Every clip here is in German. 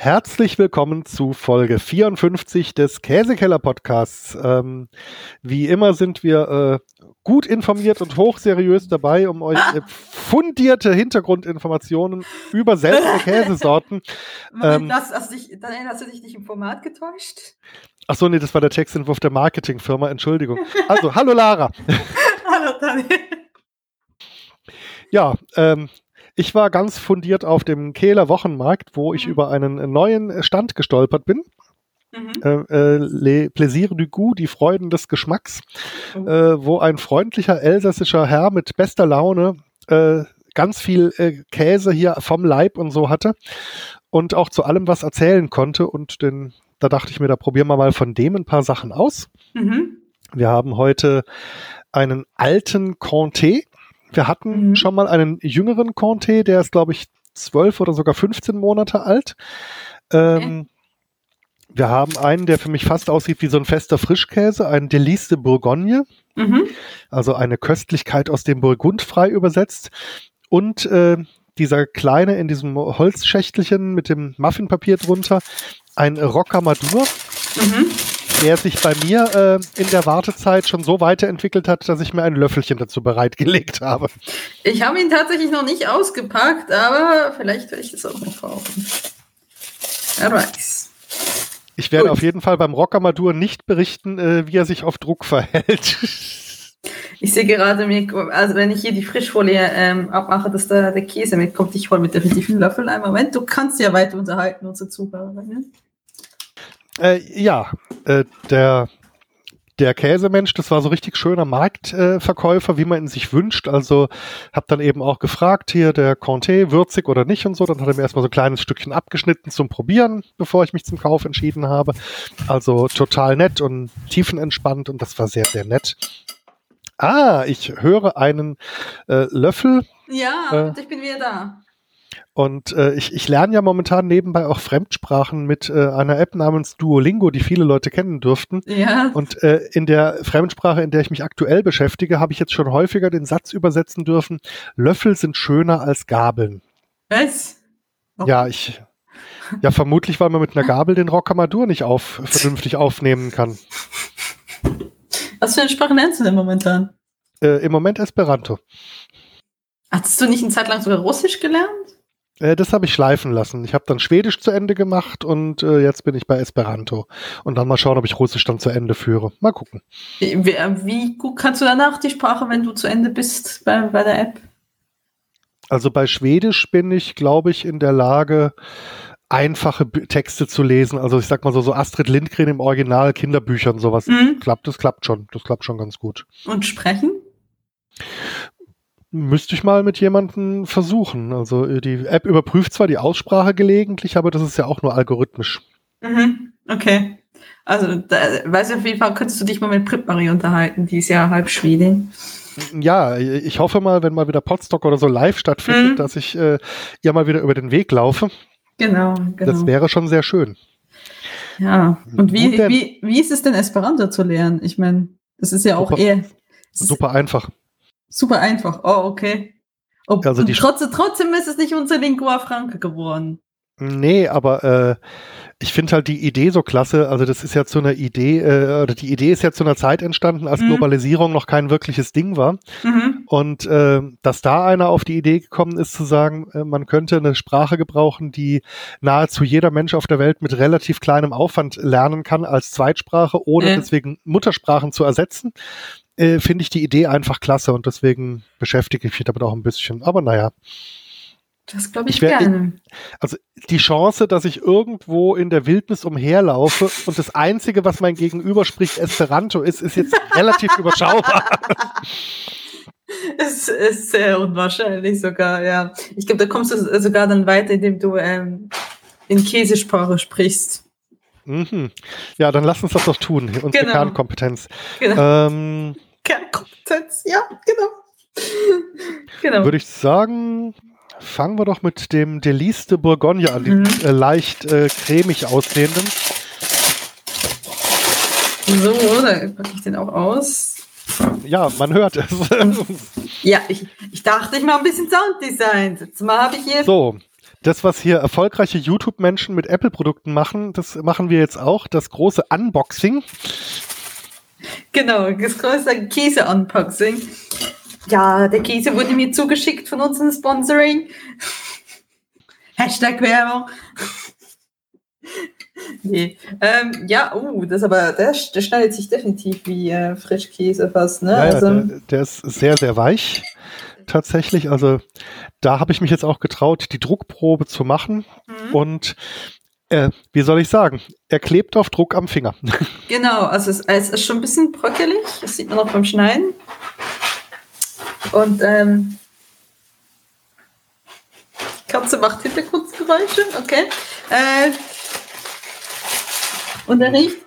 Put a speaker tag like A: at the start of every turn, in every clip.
A: Herzlich willkommen zu Folge 54 des Käsekeller Podcasts. Ähm, wie immer sind wir äh, gut informiert und hochseriös dabei, um euch äh, fundierte Hintergrundinformationen über seltene Käsesorten.
B: Ähm, hast, hast, dich, dann hast du dich nicht im Format getäuscht?
A: Ach so, nee, das war der Textentwurf der Marketingfirma, Entschuldigung. Also, hallo Lara.
B: hallo Daniel.
A: Ja, ähm, ich war ganz fundiert auf dem Kehler Wochenmarkt, wo ich mhm. über einen neuen Stand gestolpert bin. Mhm. Äh, äh, Les Plaisirs du Goût, die Freuden des Geschmacks, mhm. äh, wo ein freundlicher elsässischer Herr mit bester Laune äh, ganz viel äh, Käse hier vom Leib und so hatte und auch zu allem was erzählen konnte. Und den, da dachte ich mir, da probieren wir mal von dem ein paar Sachen aus. Mhm. Wir haben heute einen alten Comté wir hatten mhm. schon mal einen jüngeren Conte, der ist, glaube ich, zwölf oder sogar 15 Monate alt. Ähm, okay. Wir haben einen, der für mich fast aussieht wie so ein fester Frischkäse, einen Delice de Bourgogne. Mhm. Also eine Köstlichkeit aus dem Burgund frei übersetzt. Und äh, dieser kleine in diesem Holzschächtelchen mit dem Muffinpapier drunter, ein Rocamadour. Mhm der sich bei mir äh, in der Wartezeit schon so weiterentwickelt hat, dass ich mir ein Löffelchen dazu bereitgelegt habe.
B: Ich habe ihn tatsächlich noch nicht ausgepackt, aber vielleicht werde ich es auch noch kaufen. Wer weiß.
A: Ich werde Gut. auf jeden Fall beim Rocamadur nicht berichten, äh, wie er sich auf Druck verhält.
B: Ich sehe gerade, also wenn ich hier die Frischfolie ähm, abmache, dass da der Käse mitkommt, ich hole mit definitiv einen Löffel. Einen Moment, du kannst ja weiter unterhalten, unsere Zuhörer. Ne?
A: Äh, ja, äh, der der Käsemensch, das war so richtig schöner Marktverkäufer, äh, wie man ihn sich wünscht. Also hab dann eben auch gefragt, hier der Conté, würzig oder nicht und so. Dann hat er mir erstmal so ein kleines Stückchen abgeschnitten zum Probieren, bevor ich mich zum Kauf entschieden habe. Also total nett und tiefenentspannt und das war sehr, sehr nett. Ah, ich höre einen äh, Löffel.
B: Ja, äh, ich bin wieder da.
A: Und äh, ich, ich lerne ja momentan nebenbei auch Fremdsprachen mit äh, einer App namens Duolingo, die viele Leute kennen dürften.
B: Ja.
A: Und äh, in der Fremdsprache, in der ich mich aktuell beschäftige, habe ich jetzt schon häufiger den Satz übersetzen dürfen, Löffel sind schöner als Gabeln.
B: Was?
A: Oh. Ja, ich. Ja, vermutlich, weil man mit einer Gabel den Rockamadur nicht auf, vernünftig aufnehmen kann.
B: Was für eine Sprache lernst du denn momentan?
A: Äh, Im Moment Esperanto.
B: Hattest du nicht eine Zeit lang sogar Russisch gelernt?
A: Äh, das habe ich schleifen lassen. Ich habe dann Schwedisch zu Ende gemacht und äh, jetzt bin ich bei Esperanto. Und dann mal schauen, ob ich Russisch dann zu Ende führe. Mal gucken.
B: Wie, wie gut kannst du danach die Sprache, wenn du zu Ende bist bei, bei der App?
A: Also bei Schwedisch bin ich, glaube ich, in der Lage, einfache Texte zu lesen. Also ich sag mal so, so Astrid Lindgren im Original, Kinderbüchern, sowas. Mhm. Klappt, das klappt schon. Das klappt schon ganz gut.
B: Und sprechen?
A: Müsste ich mal mit jemandem versuchen. Also äh, die App überprüft zwar die Aussprache gelegentlich, aber das ist ja auch nur algorithmisch.
B: Mhm, okay. Also, da, weiß ich auf jeden Fall, könntest du dich mal mit Prip-Marie unterhalten, die ist ja halb Schwedin.
A: Ja, ich hoffe mal, wenn mal wieder Podstock oder so live stattfindet, mhm. dass ich äh, ihr mal wieder über den Weg laufe.
B: Genau, genau.
A: Das wäre schon sehr schön.
B: Ja, und wie, wie, wie ist es denn, Esperanto zu lernen? Ich meine, das ist ja auch
A: super,
B: eher.
A: Super einfach.
B: Super einfach. Oh, okay. Ob, also die trotzdem, trotzdem ist es nicht unser Lingua Franca geworden.
A: Nee, aber äh, ich finde halt die Idee so klasse. Also das ist ja zu einer Idee, äh, oder die Idee ist ja zu einer Zeit entstanden, als mhm. Globalisierung noch kein wirkliches Ding war. Mhm. Und äh, dass da einer auf die Idee gekommen ist zu sagen, äh, man könnte eine Sprache gebrauchen, die nahezu jeder Mensch auf der Welt mit relativ kleinem Aufwand lernen kann als Zweitsprache, ohne deswegen Muttersprachen zu ersetzen äh, finde ich die Idee einfach klasse und deswegen beschäftige ich mich damit auch ein bisschen. Aber naja.
B: Das glaube ich, ich wär, gerne.
A: Also die Chance, dass ich irgendwo in der Wildnis umherlaufe und das Einzige, was mein Gegenüber spricht, Esperanto ist, ist jetzt relativ überschaubar.
B: Es ist sehr unwahrscheinlich sogar, ja. Ich glaube, da kommst du sogar dann weiter, indem du ähm, in Käsesprache sprichst.
A: Mhm. Ja, dann lass uns das doch tun, unsere genau. Kernkompetenz.
B: Genau. Ähm, Kernkompetenz, ja, genau.
A: genau. Würde ich sagen, fangen wir doch mit dem Delice de Bourgogne an, mhm. den äh, leicht äh, cremig aussehenden.
B: So, da packe ich den auch aus.
A: Ja, man hört es.
B: ja, ich, ich dachte, ich mache ein bisschen Sounddesign. Jetzt mal habe ich hier.
A: So, das, was hier erfolgreiche YouTube-Menschen mit Apple-Produkten machen, das machen wir jetzt auch, das große Unboxing.
B: Genau, das große Käse-Unboxing. Ja, der Käse wurde mir zugeschickt von unserem Sponsoring. Hashtag Werbung. nee. Ähm, ja, uh, das aber, der, der schneidet sich definitiv wie äh, Frischkäse fast, ne?
A: Ja,
B: also,
A: der, der ist sehr, sehr weich tatsächlich. Also da habe ich mich jetzt auch getraut, die Druckprobe zu machen. Mhm. Und äh, wie soll ich sagen, er klebt auf Druck am Finger.
B: Genau, also es, es ist schon ein bisschen bröckelig, das sieht man auch beim Schneiden. Und ähm, Katze macht Hintergrundgeräusche, okay. Äh, und er riecht.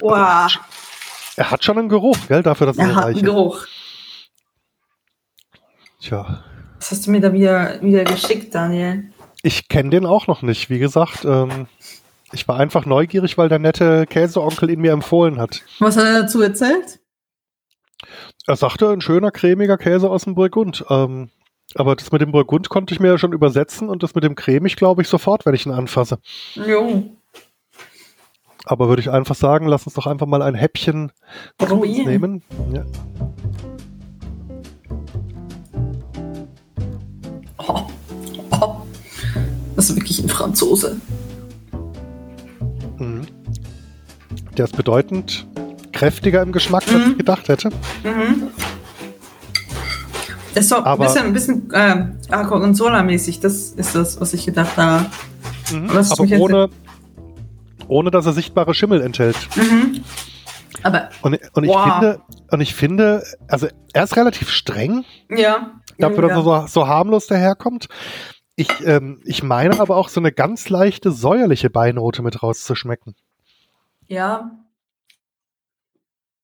B: Wow.
A: Er hat schon einen Geruch, gell, dafür, dass er,
B: er hat einen Geruch.
A: Tja.
B: Was hast du mir da wieder, wieder geschickt, Daniel?
A: Ich kenne den auch noch nicht. Wie gesagt, ähm, ich war einfach neugierig, weil der nette Käseonkel ihn mir empfohlen hat.
B: Was hat er dazu erzählt?
A: Er sagte, ein schöner, cremiger Käse aus dem Burgund. Ähm, aber das mit dem Burgund konnte ich mir ja schon übersetzen und das mit dem cremig glaube ich sofort, wenn ich ihn anfasse.
B: Jo.
A: Aber würde ich einfach sagen, lass uns doch einfach mal ein Häppchen nehmen. Ja.
B: Ist wirklich ein Franzose.
A: Mhm. Der ist bedeutend kräftiger im Geschmack, als mhm. ich gedacht hätte. Mhm.
B: Das ist so ein bisschen, ein bisschen äh, Gorgonzola-mäßig. Das ist das, was ich gedacht habe.
A: Mhm. Aber ohne, ohne, dass er sichtbare Schimmel enthält. Mhm.
B: Aber,
A: und, und ich finde, und ich finde, also er ist relativ streng.
B: Ja.
A: Dafür, dass er so, so harmlos daherkommt. Ich, ähm, ich meine aber auch so eine ganz leichte säuerliche Beinote mit rauszuschmecken.
B: Ja.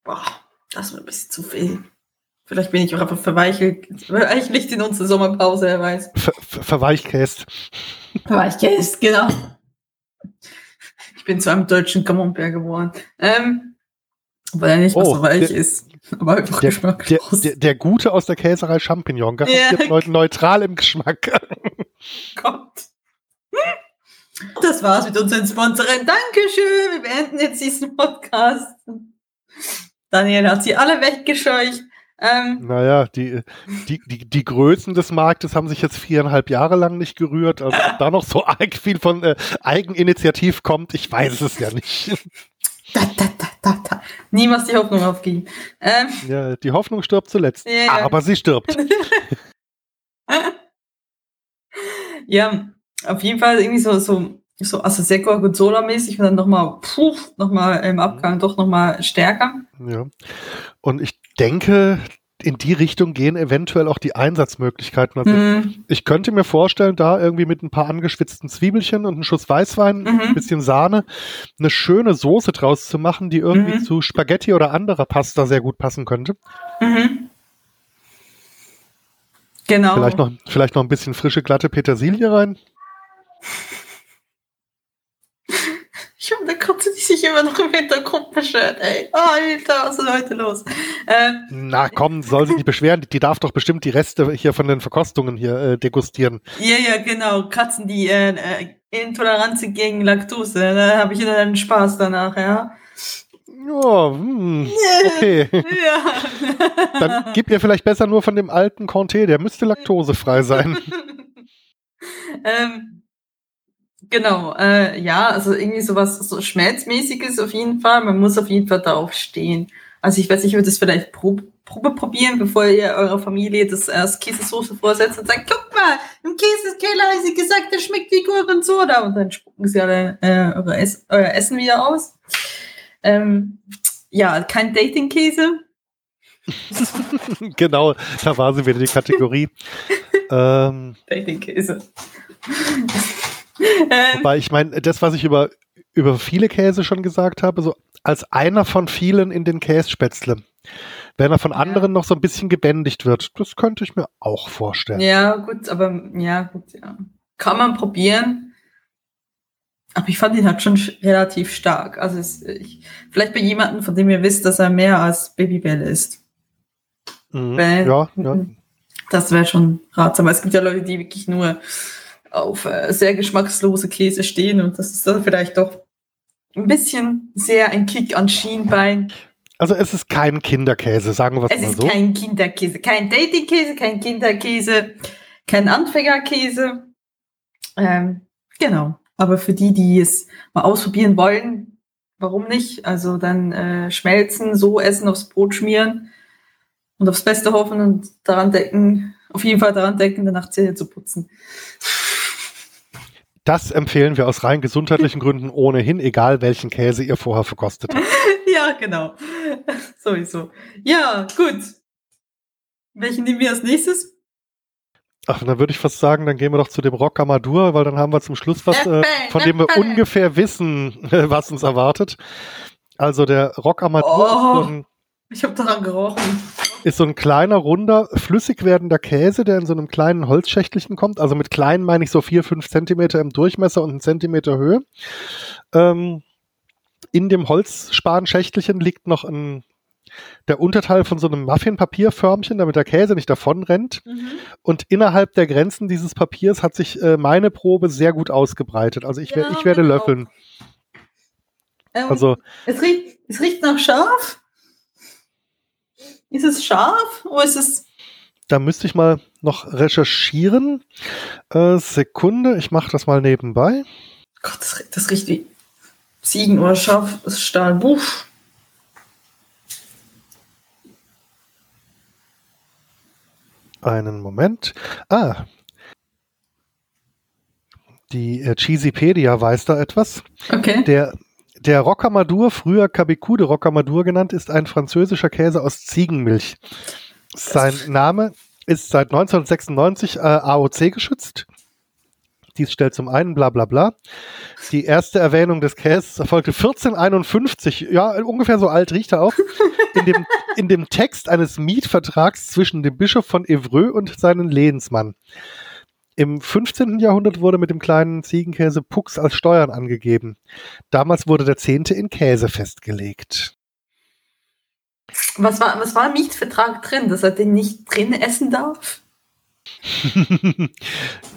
B: Boah, das war ein bisschen zu viel. Vielleicht bin ich auch einfach verweichelt, verweichlicht in unsere Sommerpause, wer weiß.
A: Ver, ver verweichkäst.
B: Verweichkäst, genau. Ich bin zu einem deutschen Camembert geworden. Ähm, weil er nicht oh, so weich der, ist. Aber einfach
A: der, der, der, der, Gute aus der Käserei Champignon, garantiert yeah. neutral im Geschmack.
B: Gott. Das war's mit unseren Sponsoren. Dankeschön. Wir beenden jetzt diesen Podcast. Daniel hat sie alle weggescheucht. Ähm,
A: naja, die, die, die, die Größen des Marktes haben sich jetzt viereinhalb Jahre lang nicht gerührt. Also ob da noch so arg viel von äh, Eigeninitiativ kommt, ich weiß es ja nicht.
B: Da, da, da, da, da. Niemals die Hoffnung aufgeben. Ähm,
A: ja, die Hoffnung stirbt zuletzt. Ja, aber sie stirbt.
B: ja, auf jeden Fall irgendwie so, so, so sehr Gorgonzola-mäßig und dann nochmal, puh, nochmal im Abgang doch nochmal stärker.
A: Ja. Und ich denke, in die Richtung gehen eventuell auch die Einsatzmöglichkeiten. Also mhm. Ich könnte mir vorstellen, da irgendwie mit ein paar angeschwitzten Zwiebelchen und einem Schuss Weißwein, mhm. ein bisschen Sahne, eine schöne Soße draus zu machen, die irgendwie mhm. zu Spaghetti oder anderer Pasta sehr gut passen könnte. Mhm.
B: Genau.
A: Vielleicht noch, vielleicht noch ein bisschen frische, glatte Petersilie rein.
B: Ich habe eine Katze, die sich immer noch im Hintergrund beschwert, ey. Alter, was ist heute los?
A: Ähm, Na komm, soll sich nicht beschweren. Die darf doch bestimmt die Reste hier von den Verkostungen hier äh, degustieren.
B: Ja, ja, genau. Katzen, die äh, äh Intoleranz gegen Laktose. Da habe ich dann Spaß danach, ja.
A: Ja, hm, okay.
B: ja.
A: Dann gib ihr vielleicht besser nur von dem alten Conté, der müsste laktosefrei sein.
B: ähm, Genau, äh, ja, also irgendwie sowas so Schmelzmäßiges auf jeden Fall. Man muss auf jeden Fall darauf stehen. Also ich weiß nicht, ich würde das vielleicht Probe, Probe probieren, bevor ihr eurer Familie das erst Käsesoße vorsetzt und sagt, guck mal, im Käsekeller hat sie gesagt, der schmeckt wie Gorgonzola. Und dann spucken sie alle äh, euer Essen wieder aus. Ähm, ja, kein Dating-Käse.
A: genau, da war sie wieder die Kategorie.
B: ähm, Dating-Käse.
A: Wobei ich meine, das, was ich über, über viele Käse schon gesagt habe, so als einer von vielen in den Kässpätzle. Wenn er von ja. anderen noch so ein bisschen gebändigt wird, das könnte ich mir auch vorstellen.
B: Ja, gut, aber ja, gut, ja. Kann man probieren. Aber ich fand ihn halt schon relativ stark. Also es, ich, vielleicht bei jemandem, von dem ihr wisst, dass er mehr als Babybell ist.
A: Mhm. Weil, ja, ja.
B: Das wäre schon ratsam. Es gibt ja Leute, die wirklich nur auf äh, sehr geschmackslose Käse stehen und das ist dann vielleicht doch ein bisschen sehr ein Kick an Schienbein.
A: Also es ist kein Kinderkäse, sagen wir es,
B: mal so. Es ist kein Kinderkäse, kein Datingkäse, kein Kinderkäse, kein Anfängerkäse. Ähm, genau. Aber für die, die es mal ausprobieren wollen, warum nicht? Also dann äh, schmelzen, so essen, aufs Brot schmieren und aufs Beste hoffen und daran denken, auf jeden Fall daran denken, danach Zähne zu putzen.
A: Das empfehlen wir aus rein gesundheitlichen Gründen ohnehin, egal welchen Käse ihr vorher verkostet habt.
B: ja, genau. Sowieso. Ja, gut. Welchen nehmen wir als nächstes?
A: Ach, dann würde ich fast sagen, dann gehen wir doch zu dem Rock Amadur, weil dann haben wir zum Schluss was, äh, von dem wir ungefähr wissen, was uns erwartet. Also der Rock Amadur
B: oh, ist so ein, ich habe daran gerochen
A: ist so ein kleiner, runder, flüssig werdender Käse, der in so einem kleinen Holzschächtelchen kommt. Also mit klein meine ich so vier, fünf Zentimeter im Durchmesser und einen Zentimeter Höhe. Ähm, in dem Holzspanschächtelchen liegt noch ein, der Unterteil von so einem Muffinpapierförmchen, damit der Käse nicht davon rennt. Mhm. Und innerhalb der Grenzen dieses Papiers hat sich äh, meine Probe sehr gut ausgebreitet. Also ich, ja, ich werde löffeln.
B: Ähm, also, es riecht, es riecht nach scharf. Ist es scharf oder ist es.
A: Da müsste ich mal noch recherchieren. Äh, Sekunde, ich mache das mal nebenbei.
B: Gott, das, das riecht wie Ziegen oder Schafsstahl. Buff.
A: Einen Moment. Ah. Die äh, Cheesypedia weiß da etwas.
B: Okay.
A: Der der Rocamadour, früher Cabicu de Rocamadour genannt, ist ein französischer Käse aus Ziegenmilch. Sein Name ist seit 1996 äh, AOC geschützt. Dies stellt zum einen bla bla bla. Die erste Erwähnung des Käses erfolgte 1451, ja, ungefähr so alt riecht er auch, in dem, in dem Text eines Mietvertrags zwischen dem Bischof von Evreux und seinen Lehensmann. Im 15. Jahrhundert wurde mit dem kleinen Ziegenkäse Pux als Steuern angegeben. Damals wurde der Zehnte in Käse festgelegt.
B: Was war, was war im Mietvertrag drin, dass er den nicht drin essen darf?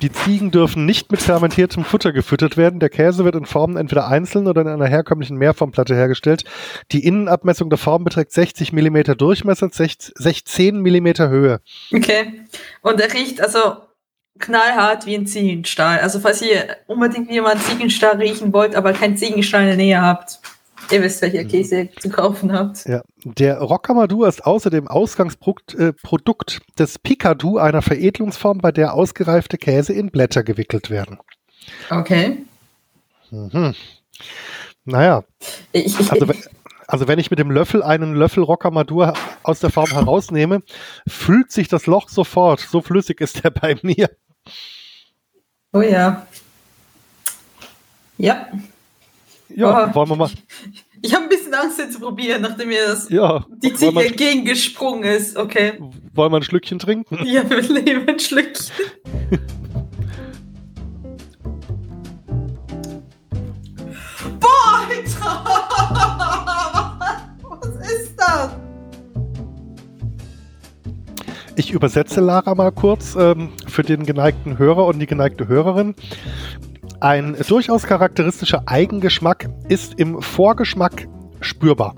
A: Die Ziegen dürfen nicht mit fermentiertem Futter gefüttert werden. Der Käse wird in Formen entweder einzeln oder in einer herkömmlichen Mehrformplatte hergestellt. Die Innenabmessung der Form beträgt 60 mm Durchmesser, 16 mm Höhe.
B: Okay. Und er riecht also knallhart wie ein Ziegenstahl. Also falls ihr unbedingt jemand Ziegenstahl riechen wollt, aber kein Ziegenstahl in der Nähe habt, ihr wisst, welcher. Käse ihr zu kaufen habt.
A: Ja. Der Rocamadour ist außerdem Ausgangsprodukt äh, des Picadou, einer Veredelungsform, bei der ausgereifte Käse in Blätter gewickelt werden.
B: Okay.
A: Mhm. Naja. Ich, ich, also, also wenn ich mit dem Löffel einen Löffel Rocamadour aus der Form herausnehme, fühlt sich das Loch sofort. So flüssig ist er bei mir.
B: Oh ja. Ja.
A: Ja, oh. wollen wir mal.
B: Ich habe ein bisschen Angst, den zu probieren, nachdem mir das ja, die Ziege entgegengesprungen ist. Okay.
A: Wollen wir ein Schlückchen trinken?
B: Ja, wir nehmen ein Schlückchen. Boah, Alter! Was ist das?
A: Ich übersetze Lara mal kurz ähm, für den geneigten Hörer und die geneigte Hörerin. Ein durchaus charakteristischer Eigengeschmack ist im Vorgeschmack spürbar.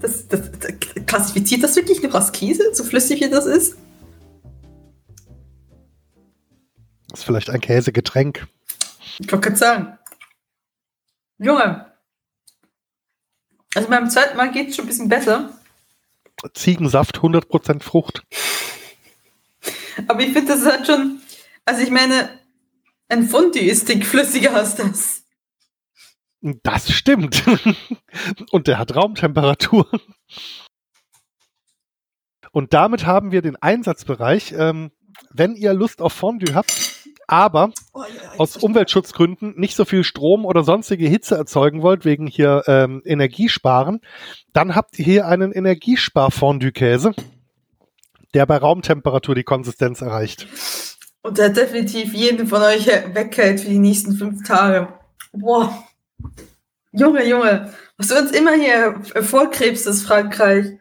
B: Das, das, das, klassifiziert das wirklich eine Käse, so flüssig wie das ist?
A: Das ist vielleicht ein Käsegetränk.
B: Ich wollte gerade sagen. Junge. Also beim zweiten Mal geht es schon ein bisschen besser.
A: Ziegensaft, 100% Frucht.
B: Aber ich finde, das hat schon, also ich meine, ein Fondue ist dickflüssiger als das.
A: Das stimmt. Und der hat Raumtemperatur. Und damit haben wir den Einsatzbereich. Ähm, wenn ihr Lust auf Fondue habt, aber oh, ja, aus Umweltschutzgründen nicht so viel Strom oder sonstige Hitze erzeugen wollt, wegen hier ähm, Energiesparen, dann habt ihr hier einen Energiespar-Fondue-Käse, der bei Raumtemperatur die Konsistenz erreicht.
B: Und der definitiv jeden von euch weghält für die nächsten fünf Tage. Boah. Junge, Junge, was du uns immer hier vorkrebst, ist Frankreich.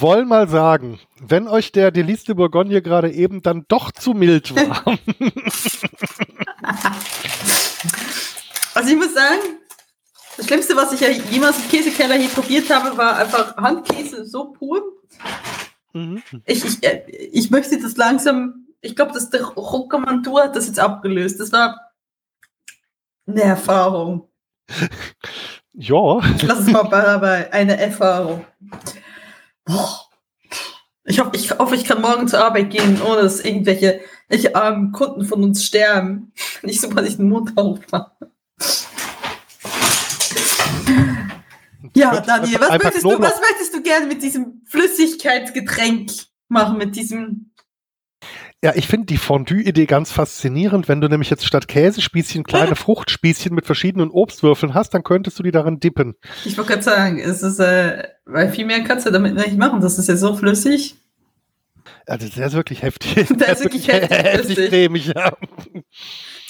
A: wollen mal sagen, wenn euch der Delice de Bourgogne gerade eben dann doch zu mild war.
B: also ich muss sagen, das Schlimmste, was ich ja jemals im Käsekeller hier probiert habe, war einfach Handkäse so pur. Mhm. Ich, ich, äh, ich möchte das langsam, ich glaube, dass der Roccamantur hat das jetzt abgelöst. Das war eine Erfahrung.
A: ja.
B: Lass es mal bei eine Erfahrung. Boah. Ich hoffe, ich hoffe, ich kann morgen zur Arbeit gehen, ohne dass irgendwelche, welche armen Kunden von uns sterben. Nicht so, weil ich den Mund aufmache. Ja, Daniel, was möchtest, du, was möchtest du gerne mit diesem Flüssigkeitsgetränk machen, mit diesem
A: ja, ich finde die Fondue-Idee ganz faszinierend. Wenn du nämlich jetzt statt Käsespießchen kleine Fruchtspießchen mit verschiedenen Obstwürfeln hast, dann könntest du die darin dippen.
B: Ich wollte gerade sagen, es ist, äh, weil viel mehr kannst du damit nicht machen. Das ist ja so flüssig.
A: Also der ist wirklich heftig.
B: Der, der ist wirklich heftig, heftig cremig, ja.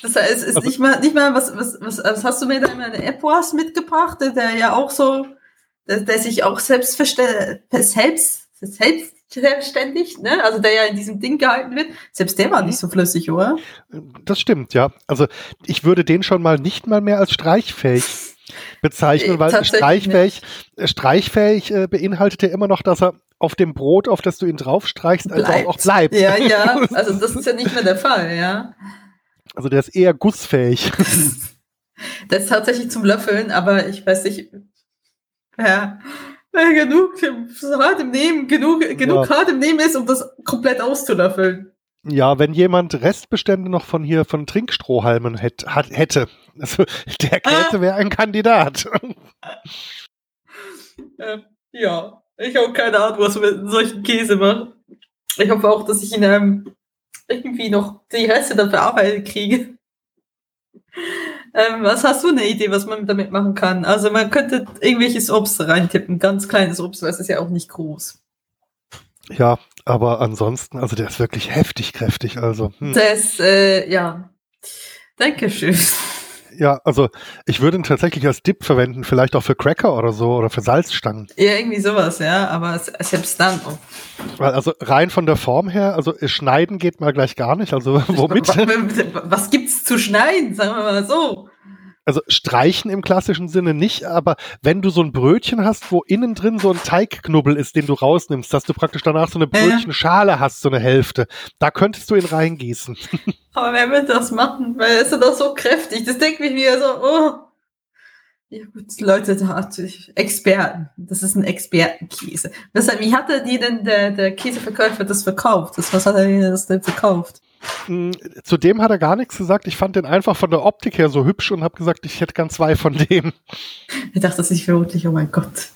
B: Das heißt, es ist nicht mal, nicht mal, was, was, was, was hast du mir da immer eine Epoas mitgebracht, der ja auch so, der, der sich auch selbst, selbst, selbst selbstständig, ne? Also der ja in diesem Ding gehalten wird. Selbst der war nicht so flüssig, oder?
A: Das stimmt, ja. Also ich würde den schon mal nicht mal mehr als streichfähig bezeichnen, weil streichfähig, nicht. streichfähig äh, beinhaltet ja immer noch, dass er auf dem Brot, auf das du ihn draufstreichst, also auch, auch bleibt.
B: Ja, ja. Also das ist ja nicht mehr der Fall, ja.
A: Also der ist eher gussfähig.
B: das ist tatsächlich zum Löffeln, aber ich weiß nicht. Ja genug hart im Nehmen, genug, genug ja. hart im Nehmen ist, um das komplett auszulöffeln.
A: Ja, wenn jemand Restbestände noch von hier von Trinkstrohhalmen hätt, hat, hätte, also der Käse ah. wäre ein Kandidat.
B: äh, ja, ich habe keine Ahnung, was wir mit solchen Käse machen. Ich hoffe auch, dass ich ihn ähm, irgendwie noch die Reste dann verarbeitet kriege. Ähm, was hast du eine Idee, was man damit machen kann? Also man könnte irgendwelches Obst reintippen, ganz kleines Obst, weil es ist ja auch nicht groß.
A: Ja, aber ansonsten, also der ist wirklich heftig kräftig. Also
B: hm. der ist äh, ja. Dankeschön.
A: Ja, also ich würde ihn tatsächlich als Dip verwenden, vielleicht auch für Cracker oder so oder für Salzstangen.
B: Ja, irgendwie sowas, ja, aber selbst dann. Oh.
A: Weil also rein von der Form her, also schneiden geht mal gleich gar nicht. Also womit?
B: Was gibt's zu schneiden, sagen wir mal so
A: also streichen im klassischen Sinne nicht, aber wenn du so ein Brötchen hast, wo innen drin so ein Teigknubbel ist, den du rausnimmst, dass du praktisch danach so eine Brötchenschale hast, so eine Hälfte, da könntest du ihn reingießen.
B: Aber wer will das machen? Weil er ist doch so kräftig. Das denkt mich wieder so, oh. Ja gut, Leute, da Experten. Das ist ein Expertenkäse. Weshalb, wie hat er die denn der, der Käseverkäufer das verkauft? Das, was hat er denn das denn verkauft?
A: Hm, Zudem hat er gar nichts gesagt. Ich fand den einfach von der Optik her so hübsch und habe gesagt, ich hätte gern zwei von dem.
B: Ich dachte sich vermutlich, oh mein Gott,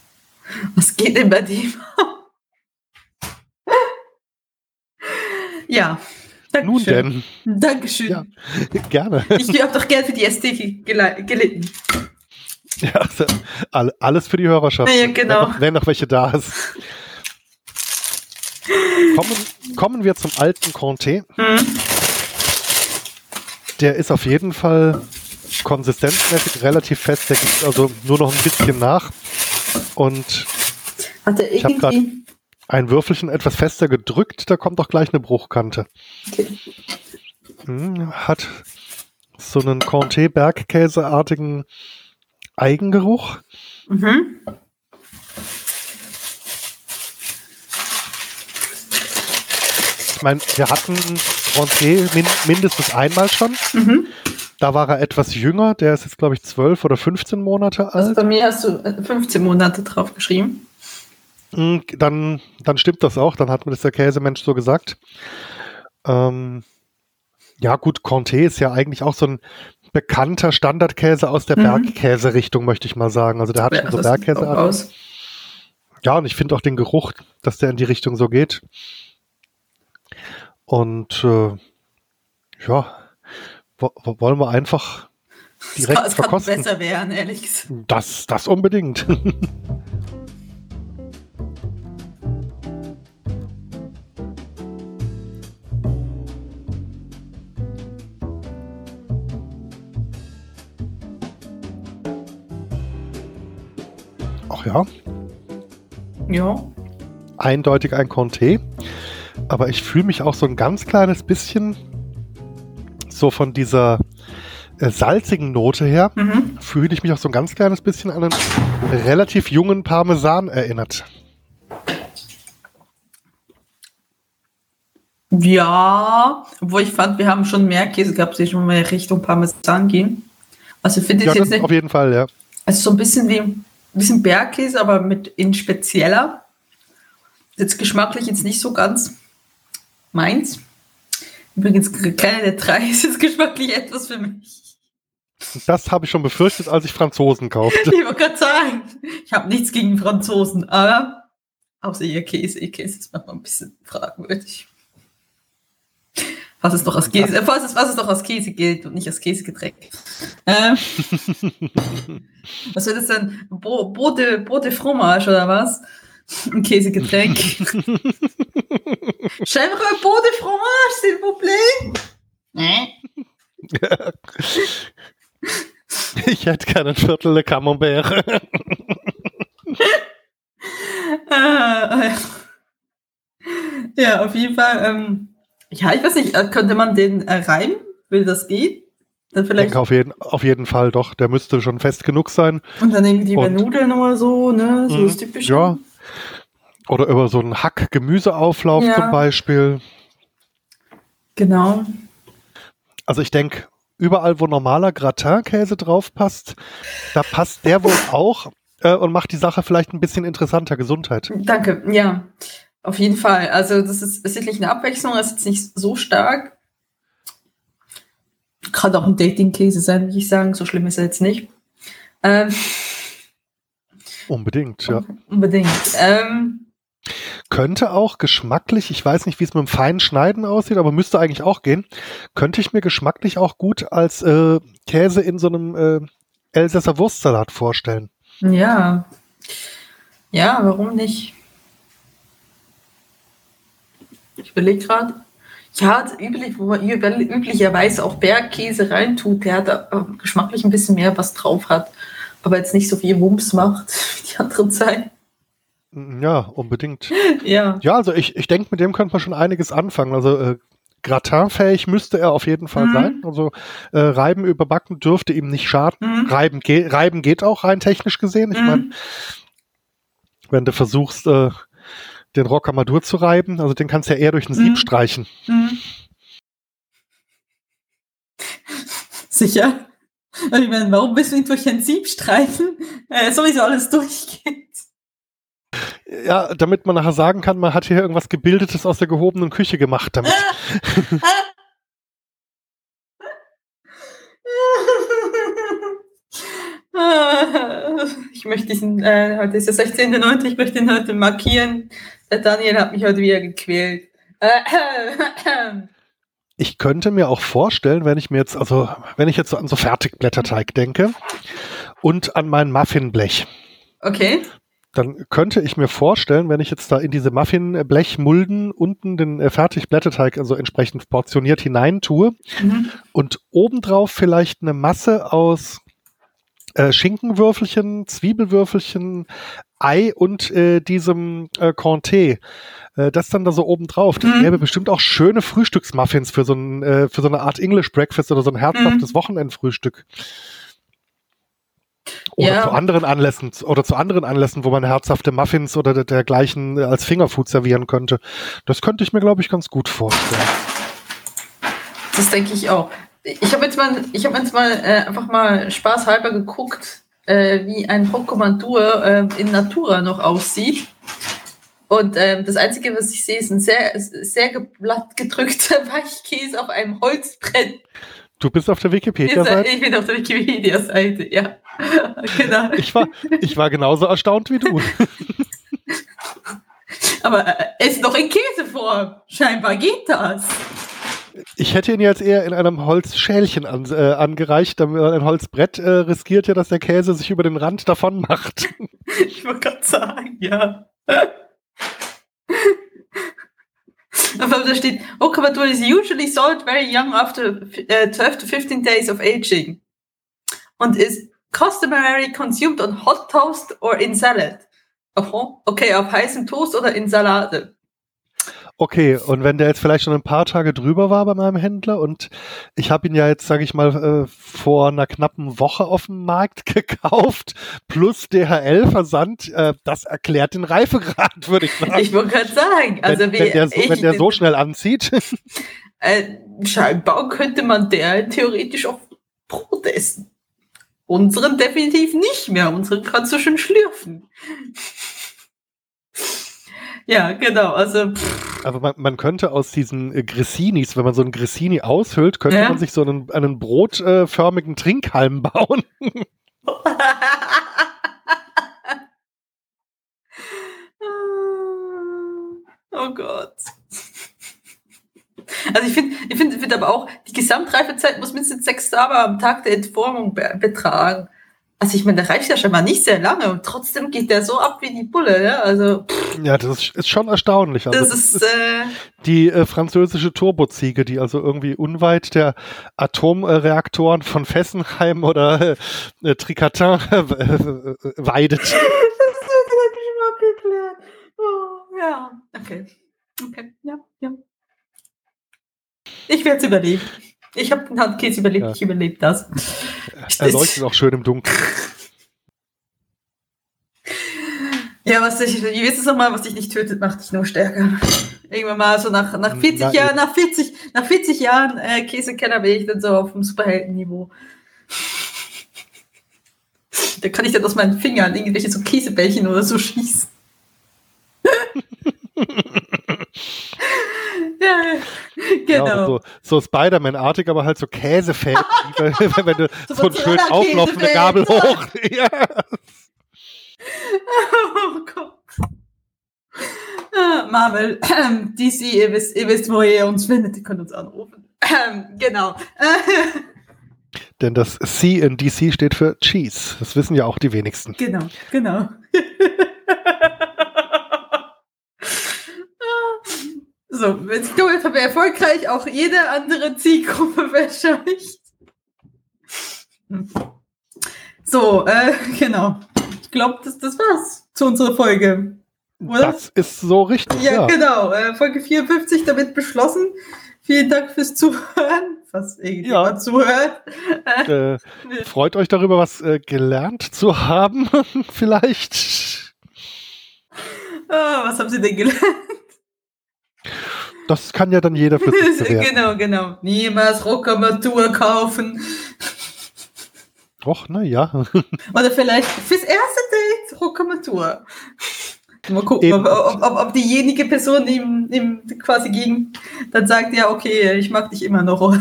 B: was geht denn bei dem? ja.
A: Dankeschön. Nun denn.
B: Dankeschön.
A: Ja, gerne.
B: Ich habe doch gern für die Ästhetik gelitten.
A: Ja, alles für die Hörerschaft.
B: Ja, genau.
A: Wenn noch, wenn noch welche da ist. Kommen, kommen wir zum alten Conte. Mhm. Der ist auf jeden Fall konsistenzmäßig relativ fest. Der gibt also nur noch ein bisschen nach. Und ich habe gerade ein Würfelchen etwas fester gedrückt. Da kommt auch gleich eine Bruchkante. Okay. Hm, hat so einen Conte-Bergkäseartigen Eigengeruch. Mhm. Ich meine, wir hatten Bronze min mindestens einmal schon. Mhm. Da war er etwas jünger, der ist jetzt, glaube ich, 12 oder 15 Monate alt. Also
B: bei mir hast du 15 Monate drauf geschrieben.
A: Hm, dann, dann stimmt das auch, dann hat mir das der Käsemensch so gesagt. Ähm, ja, gut, Conte ist ja eigentlich auch so ein bekannter Standardkäse aus der mhm. Bergkäse-Richtung, möchte ich mal sagen. Also der hat ja, schon so Bergkäse aus. Ja, und ich finde auch den Geruch, dass der in die Richtung so geht. Und äh, ja, wollen wir einfach direkt es kann, verkosten.
B: Kann besser werden, ehrlich gesagt.
A: Das, das unbedingt. Ach ja.
B: Ja.
A: eindeutig ein Comté. Aber ich fühle mich auch so ein ganz kleines bisschen so von dieser äh, salzigen Note her, mhm. fühle ich mich auch so ein ganz kleines bisschen an einen relativ jungen Parmesan erinnert.
B: Ja, obwohl ich fand, wir haben schon mehr Käse gehabt, die schon mal Richtung Parmesan gehen. Also finde ich ja, jetzt nicht.
A: Auf jeden Fall, ja.
B: Also so ein bisschen wie ein bisschen Bergkäse, aber mit in spezieller. Jetzt geschmacklich jetzt nicht so ganz meins. Übrigens, keine der drei ist jetzt geschmacklich etwas für mich.
A: Das habe ich schon befürchtet, als ich Franzosen kaufte.
B: ich wollte gerade sagen, ich habe nichts gegen Franzosen, aber außer ihr Käse. Ihr Käse ist manchmal ein bisschen fragwürdig. Was ist doch aus Käse, äh, was, ist, was ist doch aus Käse gilt und nicht aus Käsegetränk. Ähm, was wird das denn? Brot de, Brot de Fromage oder was? Ein Käsegetränk. J'aimerais un pot de fromage, s'il vous plaît.
A: Ich hätte gerne ein Viertel de Camembert.
B: ja, auf jeden Fall. Ähm, ja, ich weiß nicht, äh, könnte man den äh, reiben? Will das gehen?
A: Dann vielleicht. Ich denke auf jeden, auf jeden Fall doch. Der müsste schon fest genug sein.
B: Und dann irgendwie bei Nudeln oder so, ne? So ist
A: mhm. typisch. Ja. Oder über so einen Hack-Gemüseauflauf ja. zum Beispiel.
B: Genau.
A: Also ich denke, überall, wo normaler Gratin-Käse drauf passt, da passt der wohl auch äh, und macht die Sache vielleicht ein bisschen interessanter. Gesundheit.
B: Danke, ja. Auf jeden Fall. Also das ist, ist sicherlich eine Abwechslung, das ist jetzt nicht so stark. Kann auch ein Dating-Käse sein, würde ich sagen. So schlimm ist er jetzt nicht. Ähm,
A: unbedingt, ja.
B: Unbedingt. Ähm,
A: könnte auch geschmacklich, ich weiß nicht, wie es mit dem feinen Schneiden aussieht, aber müsste eigentlich auch gehen, könnte ich mir geschmacklich auch gut als äh, Käse in so einem äh, Elsässer Wurstsalat vorstellen.
B: Ja. Ja, warum nicht? Ich überlege gerade. Ja, üblich, wo man üblicherweise auch Bergkäse reintut, der hat äh, geschmacklich ein bisschen mehr was drauf hat, aber jetzt nicht so viel Wumms macht wie die anderen Zeit.
A: Ja, unbedingt.
B: ja.
A: Ja, also ich, ich denke, mit dem könnte man schon einiges anfangen. Also äh, Gratinfähig müsste er auf jeden Fall mhm. sein. Also äh, Reiben überbacken dürfte ihm nicht schaden. Mhm. Reiben, ge Reiben geht auch rein technisch gesehen. Ich mhm. meine, wenn du versuchst, äh, den Rocamadur zu reiben. Also den kannst du ja eher durch ein Sieb mhm. streichen. Mhm.
B: Ich meine, warum willst du ihn durch ein Sieb streichen? Äh, sowieso alles durchgeht.
A: Ja, damit man nachher sagen kann, man hat hier irgendwas Gebildetes aus der gehobenen Küche gemacht damit.
B: Ich möchte diesen, äh, heute ist der 16.9., ich möchte ihn heute markieren. Der Daniel hat mich heute wieder gequält.
A: Ich könnte mir auch vorstellen, wenn ich mir jetzt, also wenn ich jetzt so an so Fertigblätterteig denke und an mein Muffinblech.
B: Okay.
A: Dann könnte ich mir vorstellen, wenn ich jetzt da in diese Muffinblechmulden unten den äh, Fertigblätterteig also entsprechend portioniert hineintue mhm. und obendrauf vielleicht eine Masse aus äh, Schinkenwürfelchen, Zwiebelwürfelchen, Ei und äh, diesem äh, Comté. Äh, das dann da so oben drauf. Das mhm. gäbe bestimmt auch schöne Frühstücksmuffins für so, ein, äh, für so eine Art English Breakfast oder so ein herzhaftes mhm. Wochenendfrühstück. Oder ja. zu anderen Anlässen, oder zu anderen Anlässen, wo man herzhafte Muffins oder dergleichen als Fingerfood servieren könnte. Das könnte ich mir, glaube ich, ganz gut vorstellen.
B: Das denke ich auch ich habe jetzt mal, ich habe jetzt mal äh, einfach mal spaßhalber geguckt, äh, wie ein Rocomandur äh, in Natura noch aussieht. Und ähm, das Einzige, was ich sehe, ist ein sehr, sehr glatt gedrückter Weichkäse auf einem Holzbrett.
A: Du bist auf der Wikipedia-Seite?
B: Ich bin auf der Wikipedia-Seite, ja.
A: genau. Ich war, ich war genauso erstaunt wie du.
B: Aber äh, es ist doch in Käseform. Scheinbar geht das.
A: Ich hätte ihn jetzt eher in einem Holzschälchen an, äh, angereicht, damit ein Holzbrett äh, riskiert ja, dass der Käse sich über den Rand davon macht.
B: Ich wollte gerade sagen, ja. Aber da steht, Okabatur is usually sold very young after uh, 12 to 15 days of aging und is customarily consumed on hot toast or in salad. Okay, auf heißem Toast oder in Salate?
A: Okay, und wenn der jetzt vielleicht schon ein paar Tage drüber war bei meinem Händler und ich habe ihn ja jetzt, sage ich mal, äh, vor einer knappen Woche auf dem Markt gekauft, plus DHL-Versand, äh, das erklärt den Reifegrad, würde ich sagen.
B: Ich wollte gerade sagen, also
A: wenn, wenn, der so, ich, wenn der so schnell anzieht.
B: Äh, scheinbar könnte man der theoretisch auch Brot essen. Unseren definitiv nicht mehr. Unseren kannst du schon schlürfen. Ja, genau. Also.
A: Pff. Aber man, man, könnte aus diesen äh, Gressinis, wenn man so einen Grissini aushüllt, könnte ja. man sich so einen, einen brotförmigen Trinkhalm bauen.
B: oh Gott. Also ich finde ich finde find aber auch, die Gesamtreifezeit muss mindestens sechs Tage am Tag der Entformung be betragen. Also ich meine, der reicht ja schon mal nicht sehr lange und trotzdem geht der so ab wie die Bulle, ja? Also
A: pff. ja, das ist, ist schon erstaunlich.
B: Also, das, das ist, ist äh,
A: die äh, französische Turboziege, die also irgendwie unweit der Atomreaktoren von Fessenheim oder äh, äh Tricatin äh, weidet. das wird
B: Geschmack geklärt. Oh, ja, okay. Okay, ja, ja. Ich werde es überleben. Ich habe den Handkäse überlebt, ja. ich überlebe das.
A: Er leuchtet auch schön im Dunkeln.
B: Ja, was ich, wie wisst es mal, was dich nicht tötet, macht dich nur stärker. Irgendwann mal so nach, nach 40 Na, Jahren, nach 40, nach 40 Jahren äh, Käsekenner bin ich dann so auf dem Superheldenniveau. Da kann ich dann aus meinen Fingern irgendwelche so Käsebällchen oder so schießen. ja, genau. Ja,
A: so, so Spider-Man-artig, aber halt so Käsefäden, wenn du so, so einen schön auflaufende Gabel hoch. ja.
B: Oh Gott. Ah, Marvel, ähm, DC, ihr wisst, ihr wisst, wo ihr uns findet, ihr könnt uns anrufen. Ähm, genau.
A: Denn das C in DC steht für Cheese. Das wissen ja auch die wenigsten.
B: Genau, genau. So, jetzt haben wir erfolgreich auch jede andere Zielgruppe verscheucht. So, äh, genau. Ich glaube, das, das war's zu unserer Folge.
A: Oder? Das ist so richtig.
B: Ja, ja. genau. Äh, Folge 54 damit beschlossen. Vielen Dank fürs Zuhören. Was irgendjemand ja. zuhört.
A: Äh, freut euch darüber, was äh, gelernt zu haben, vielleicht.
B: Oh, was haben Sie denn gelernt?
A: Das kann ja dann jeder für sich
B: bewerten. Genau, genau. Niemals Rockermatur kaufen.
A: Och, na ja.
B: Oder vielleicht fürs erste Date Rockermatur. Mal gucken, ob, ob, ob, ob, diejenige Person, ihm, ihm quasi ging, dann sagt, ja, okay, ich mag dich immer noch.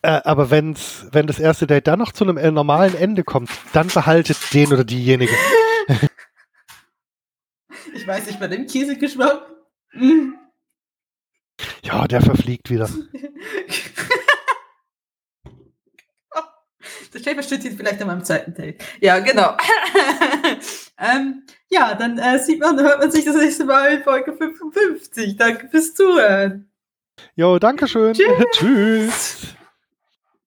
A: Äh, aber wenn's, wenn das erste Date dann noch zu einem äh, normalen Ende kommt, dann behaltet den oder diejenige.
B: ich weiß nicht, bei dem Käsegeschmack. Mm.
A: Ja, der verfliegt wieder.
B: Das steht vielleicht an meinem zweiten Date. Ja, genau. ähm, ja, dann äh, sieht man, hört man sich das nächste Mal in Folge 55. Danke fürs Zuhören.
A: Jo, danke schön. Tschüss. Tschüss.